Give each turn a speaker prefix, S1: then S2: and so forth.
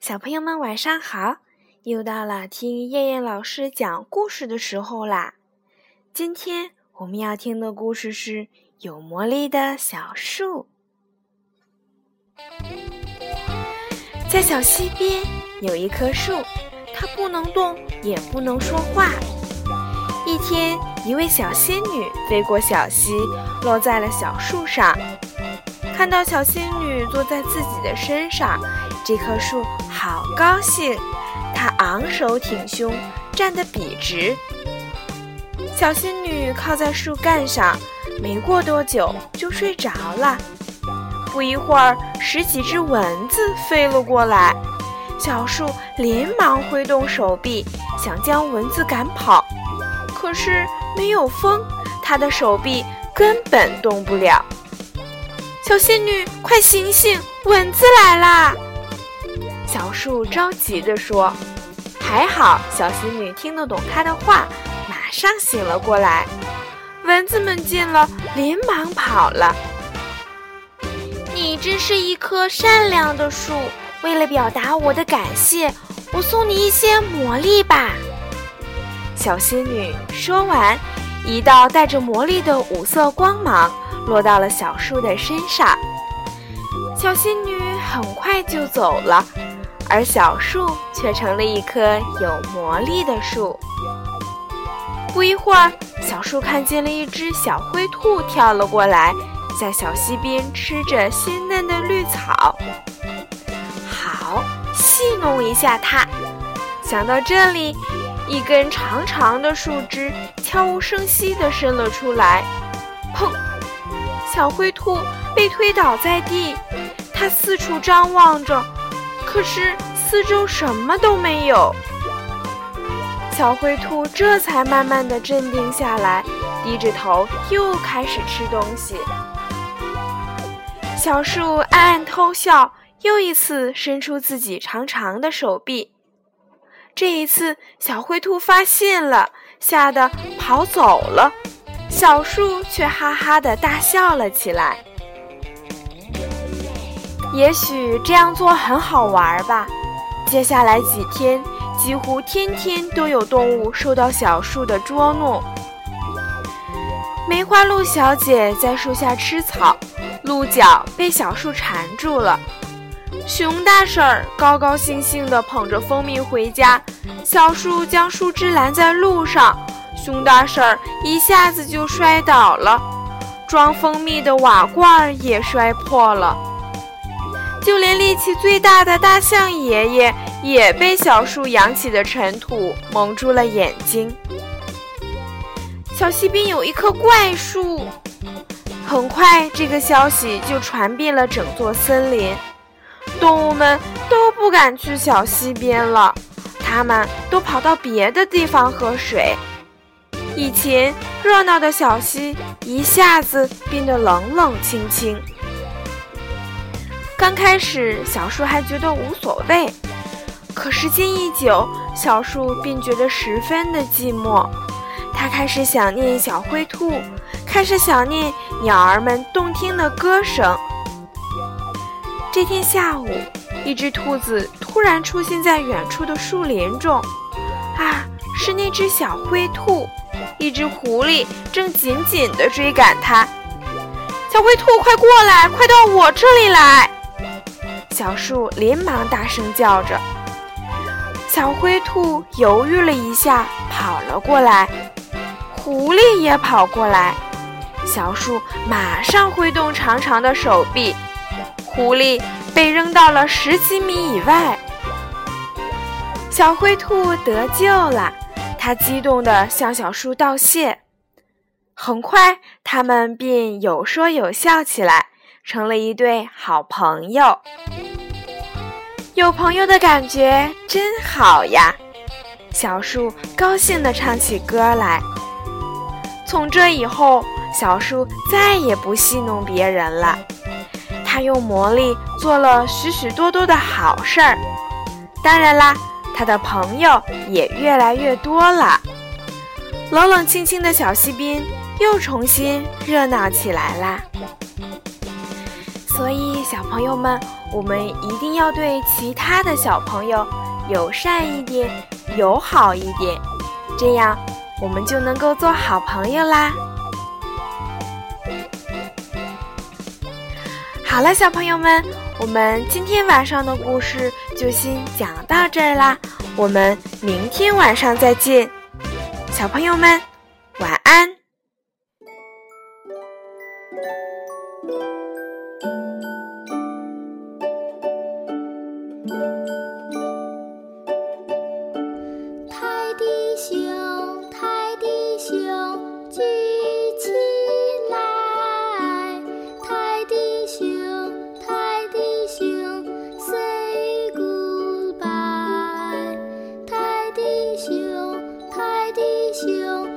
S1: 小朋友们晚上好！又到了听燕燕老师讲故事的时候啦。今天我们要听的故事是有魔力的小树。在小溪边有一棵树，它不能动，也不能说话。一天，一位小仙女飞过小溪，落在了小树上。看到小仙女坐在自己的身上，这棵树好高兴，它昂首挺胸，站得笔直。小仙女靠在树干上，没过多久就睡着了。不一会儿，十几只蚊子飞了过来，小树连忙挥动手臂，想将蚊子赶跑，可是没有风，它的手臂根本动不了。小仙女，快醒醒！蚊子来啦！小树着急地说。还好，小仙女听得懂她的话，马上醒了过来。蚊子们见了，连忙跑了。你真是一棵善良的树，为了表达我的感谢，我送你一些魔力吧。小仙女说完，一道带着魔力的五色光芒。落到了小树的身上，小仙女很快就走了，而小树却成了一棵有魔力的树。不一会儿，小树看见了一只小灰兔跳了过来，在小溪边吃着鲜嫩的绿草。好，戏弄一下它。想到这里，一根长长的树枝悄无声息地伸了出来，砰！小灰兔被推倒在地，它四处张望着，可是四周什么都没有。小灰兔这才慢慢的镇定下来，低着头又开始吃东西。小树暗暗偷笑，又一次伸出自己长长的手臂。这一次，小灰兔发现了，吓得跑走了。小树却哈哈的大笑了起来。也许这样做很好玩吧。接下来几天，几乎天天都有动物受到小树的捉弄。梅花鹿小姐在树下吃草，鹿角被小树缠住了。熊大婶儿高高兴兴地捧着蜂蜜回家，小树将树枝拦在路上。熊大婶儿一下子就摔倒了，装蜂蜜的瓦罐也摔破了，就连力气最大的大象爷爷也被小树扬起的尘土蒙住了眼睛。小溪边有一棵怪树，很快这个消息就传遍了整座森林，动物们都不敢去小溪边了，它们都跑到别的地方喝水。以前热闹的小溪一下子变得冷冷清清。刚开始，小树还觉得无所谓，可时间一久，小树便觉得十分的寂寞。它开始想念小灰兔，开始想念鸟儿们动听的歌声。这天下午，一只兔子突然出现在远处的树林中，啊，是那只小灰兔。一只狐狸正紧紧地追赶它，小灰兔，快过来，快到我这里来！小树连忙大声叫着。小灰兔犹豫了一下，跑了过来，狐狸也跑过来。小树马上挥动长长的手臂，狐狸被扔到了十几米以外，小灰兔得救了。它激动地向小树道谢，很快他们便有说有笑起来，成了一对好朋友。有朋友的感觉真好呀！小树高兴地唱起歌来。从这以后，小树再也不戏弄别人了。他用魔力做了许许多多的好事儿。当然啦。他的朋友也越来越多了，冷冷清清的小溪边又重新热闹起来啦。所以，小朋友们，我们一定要对其他的小朋友友善一点，友好一点，这样我们就能够做好朋友啦。好了，小朋友们，我们今天晚上的故事就先讲到这儿啦。我们明天晚上再见，小朋友们，晚安。星